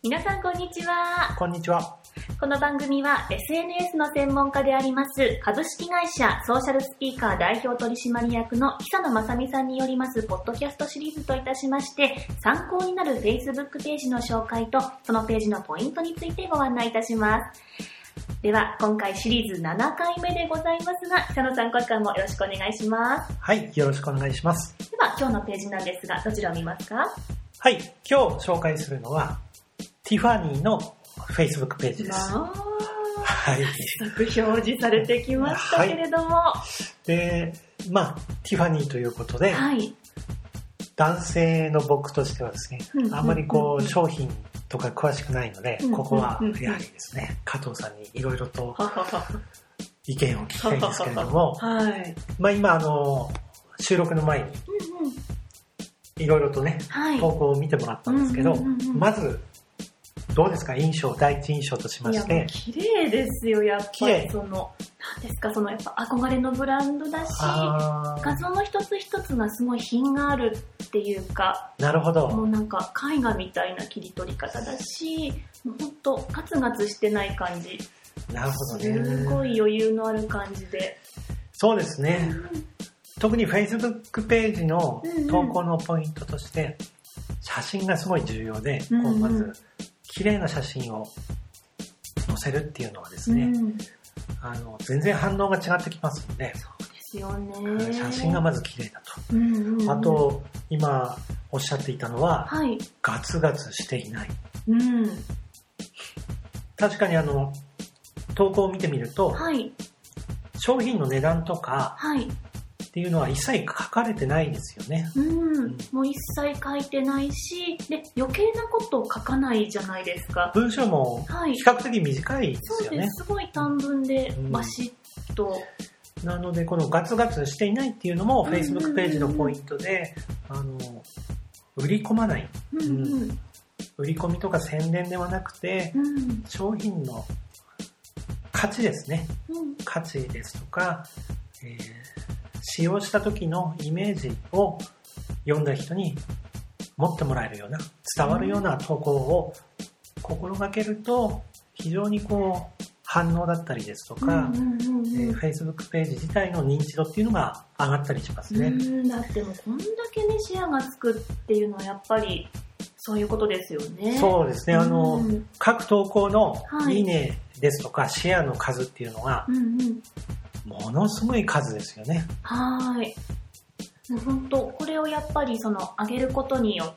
皆さんこんにちは。こんにちは。この番組は SNS の専門家であります株式会社ソーシャルスピーカー代表取締役の久野正美さんによりますポッドキャストシリーズといたしまして参考になる Facebook ページの紹介とそのページのポイントについてご案内いたします。では、今回シリーズ7回目でございますが、久野さん今回もよろしくお願いします。はい、よろしくお願いします。では、今日のページなんですが、どちらを見ますか？はい、今日紹介するのは、ティファニーの Facebook ページです。まあはい。早速表示されてきましたけれども、はで、まあ、ティファニーということで、い。男性の僕としてはですねうんうんう、んあんまりこう、商品とか詳しくないのでうん、ここはうんうんやはりですね、加藤さんにいろいろとははは意見を聞きたいんですけれども、はい。まあ今あの、収録の前に。いろいろとね、はい。投稿を見てもらったんですけどうんうんうんうん、まず、どうですか？印象、第一印象としまして、綺麗ですよ、やっぱり。その、なんですか、その、やっぱ憧れのブランドだし、画像の一つ一つがすごい品があるっていうか、なるほど。もうなんか絵画みたいな切り取り方だし、もうほんとガツガツしてない感じ。なるほどすごね。い余裕のある感じで。そうですね。特に Facebook ページの投稿のポイントとして、写真がすごい重要で、ううまず、綺麗な写真を載せるっていうのはですね、うん。あの全然反応が違ってきますので、そうですよね。写真がまず綺麗だと。うんうんうんあ、と、今おっしゃっていたのは、はい。ガツガツしていない。うん。確かにあの、投稿を見てみると、はい。商品の値段とかはい。っていうのは一切書かれてないですよね。うん。もう一切書いてないし、で、余計なことを書かないじゃないですか。文章もはい比。較的短いですよねそうで。す。すごい短文でうんバシッと。なので、このガツガツしていないっていうのもうんうんうん Facebook ページのポイントで、あの、売り込まない。うんうん。売り込みとか宣伝ではなくて、うん。商品の価値ですね。うん。価値ですとか、えー使用した時のイメージを読んだ人に持ってもらえるような、伝わるような投稿を心がけると、非常にこう、反応だったりですとか、うんうんうんえー Facebook ページ自体の認知度っていうのが上がったりしますね。うん、だってもうこんだけね、シェアがつくっていうのはやっぱり、そういうことですよね。そうですね。あの、うん各投稿のはいいいねですとか、シェアの数っていうのが。ものすごい数ですよね。はーい。本当これをやっぱりその上げることによっ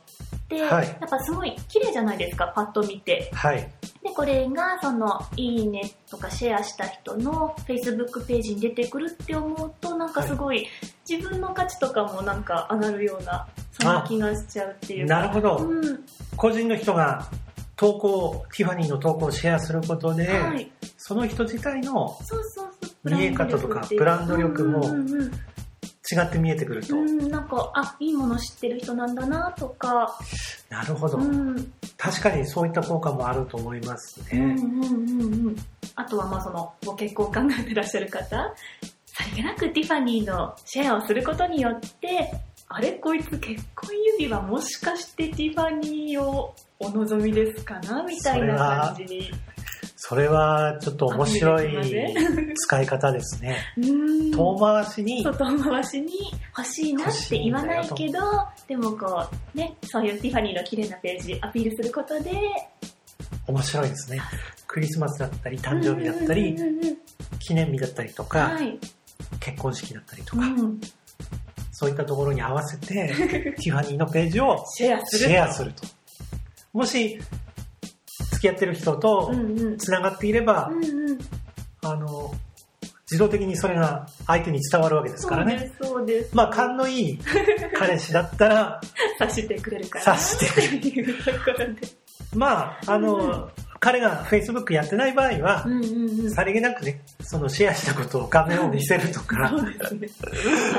て、はいやっぱすごい綺麗じゃないですか、パッと見て。はい。で、これがそのいいねとかシェアした人の Facebook ページに出てくるって思うと、なんかすごい自分の価値とかもなんか上がるような、そんな気がしちゃうっていうか。なるほど。うん。個人の人が投稿、ティファニーの投稿をシェアすることで、はい。その人自体のそうそうそう。見え方とかブランド力もうんうんうん。違って見えてくると、うん、なんか、あ、いいもの知ってる人なんだなとか、なるほど、うん、確かにそういった効果もあると思いますうん、うね。ん、うん、うん。あとは、まあ、その、ご結婚を考えてらっしゃる方、さりげなくティファニーのシェアをすることによって、あれこいつ結婚指輪もしかしてティファニーをお望みですかなみたいな感じに。それはちょっと面白い使い方ですね。うん遠回しに、外回しに欲しいなって言わないけど、でもこう、ね、そういうティファニーの綺麗なページアピールすることで、面白いですね。クリスマスだったり、誕生日だったり記念日だったりとか、はい。結婚式だったりとか、うん。そういったところに合わせて、ティファニーのページをシェアする。シェアすると。もし、付き合ってる人とうんうん。繋がっていれば、うんうん。あの、自動的にそれが相手に伝わるわけですからね。そうです。まあ、勘のいい 彼氏だったら、察してくれるから。察してくれるっていうところで。まあ、あの、彼が Facebook やってない場合はう、んうんうん。さりげなくね、そのシェアしたことを画面を見せるとか、そうですね。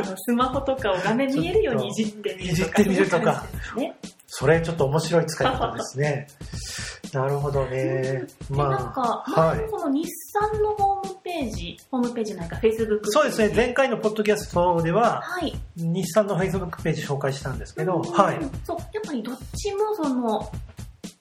あの、スマホとかを画面見えるようにいじってみるとか。いじってみるとかね。それちょっと面白い使い方ですね。なるほどね。で、なんまか、あ、まはい。ずこの日産のホームページ、ホームページなんか Facebook。そうですね、前回のポッドキャストでは、はい。日産の Facebook ページ紹介したんですけど、うんはい。そう、やっぱりどっちもその、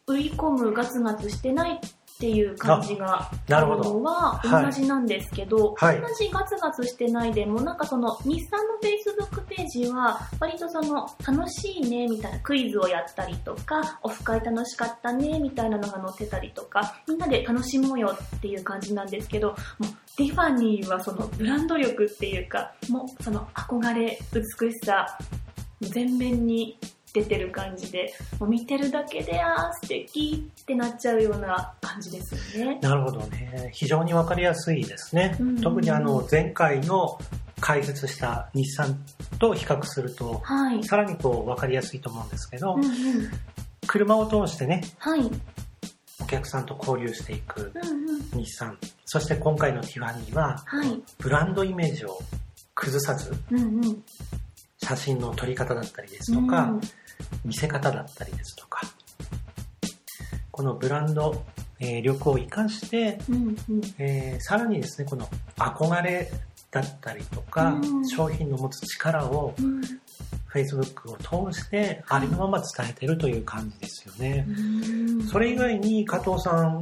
売り込むガツガツしてないっていう感じがあるなるほど。のははい同じなんですけど、はい。同じガツガツしてないでもなんかその日産の Facebook ページは割とその楽しいねみたいなクイズをやったりとかオフ会楽しかったねみたいなのが載ってたりとかみんなで楽しもうよっていう感じなんですけどもうティファニーはそのブランド力っていうかもうその憧れ美しさ全面に出てる感じでもう見てるだけであー素敵ってなっちゃうような感じですよね。なるほどね。非常にわかりやすいですね。うん特にあの、前回の解説した日産と比較すると、はい。さらにこう、わかりやすいと思うんですけど、うんうん。車を通してね、はい。うんお客さんと交流していくうん。日産。そして今回のティファニーは、はい。ブランドイメージを崩さず、うんうん。写真の撮り方だったりですとか、うん見せ方だったりですとか、このブランド、えー力を活かして、うんうん。えーさらにですね、この憧れだったりとか、うん商品の持つ力をうん。Facebook を通してありのまま伝えてるという感じですよね。うんそれ以外に加藤さん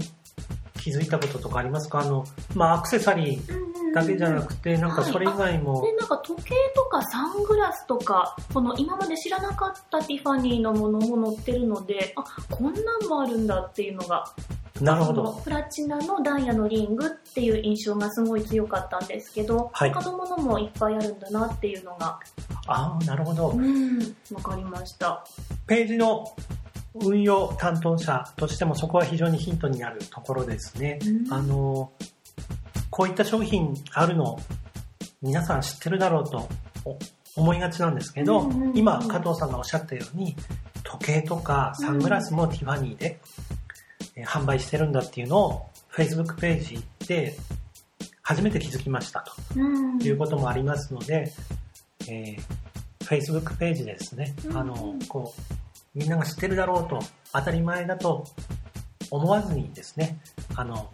気づいたこととかありますか？あの、まあ、アクセサリーだけじゃなくて、なんかそれ以外も、で、なんか時計とかサングラスとか、この今まで知らなかったティファニーのものも載ってるので、あ、こんなんもあるんだっていうのが、なるほど。プラチナのダイヤのリングっていう印象がすごい強かったんですけど、はい他のものもいっぱいあるんだなっていうのが、ああ、なるほど。うん、わかりました。ページの運用担当者としてもそこは非常にヒントになるところですね。うんあの、こういった商品あるの皆さん知ってるだろうとお思いがちなんですけど、今加藤さんがおっしゃったように時計とかサングラスもティファニーで、えー販売してるんだっていうのを Facebook ページで初めて気づきましたと。うん。いうこともありますので、えー Facebook ページでですね、うんあの、こう、みんなが知ってるだろうと、当たり前だと思わずにですね、あの、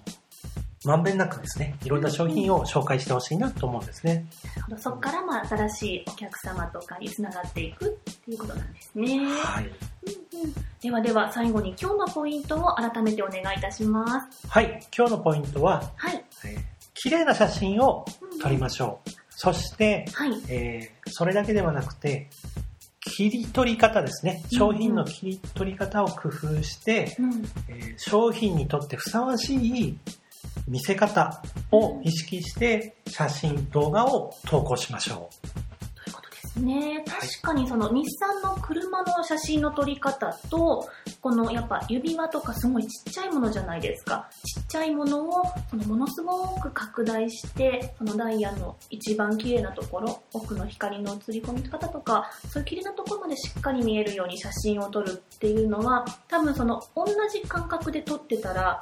まんべんなくですね、いろんな商品を紹介してほしいなと思うんですね。そこからまあ新しいお客様とかにつながっていくっていうことなんですね。はい。うんうんではでは最後に今日のポイントを改めてお願いいたします。はい、今日のポイントは、はい。えー綺麗な写真を撮りましょう。そして、はい。えーそれだけではなくて、切り取り方ですね。商品の切り取り方を工夫して、うん。えー商品にとってふさわしい見せ方を意識して写真、動画を投稿しましょということですね。確かにその日産の車の写真の撮り方と、このやっぱ指輪とかすごいちっちゃいものじゃないですか。ちっちゃいものをそのものすごく拡大して、そのダイヤの一番綺麗なところ、奥の光の映り込み方とか、そういう綺麗なところまでしっかり見えるように写真を撮るっていうのは、多分その同じ感覚で撮ってたら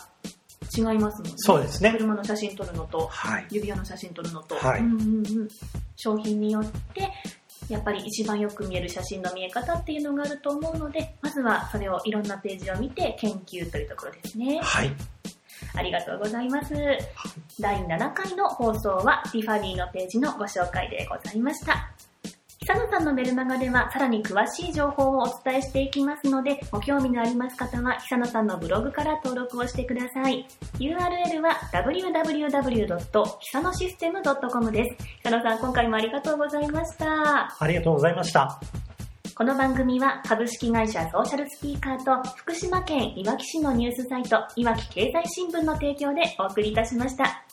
違いますもんね。そうですね車の写真撮るのとう。、はい。指輪の写真撮るのと、はいうんうんうん、商品によってやっぱり一番よく見える写真の見え方っていうのがあると思うのでまずはそれをいろんなページを見て研究というところですねはい。ありがとうございます第7回の放送はティファニーのページのご紹介でございました久野さんのメルマガではさらに詳しい情報をお伝えしていきますので、ご興味のあります方は久野さんのブログから登録をしてください。URL は www. です。久野さん、今回もありがとうございました。ありがとうございました。この番組は株式会社ソーシャルスピーカーと福島県いわき市のニュースサイトいわき経済新聞の提供でお送りいたしました。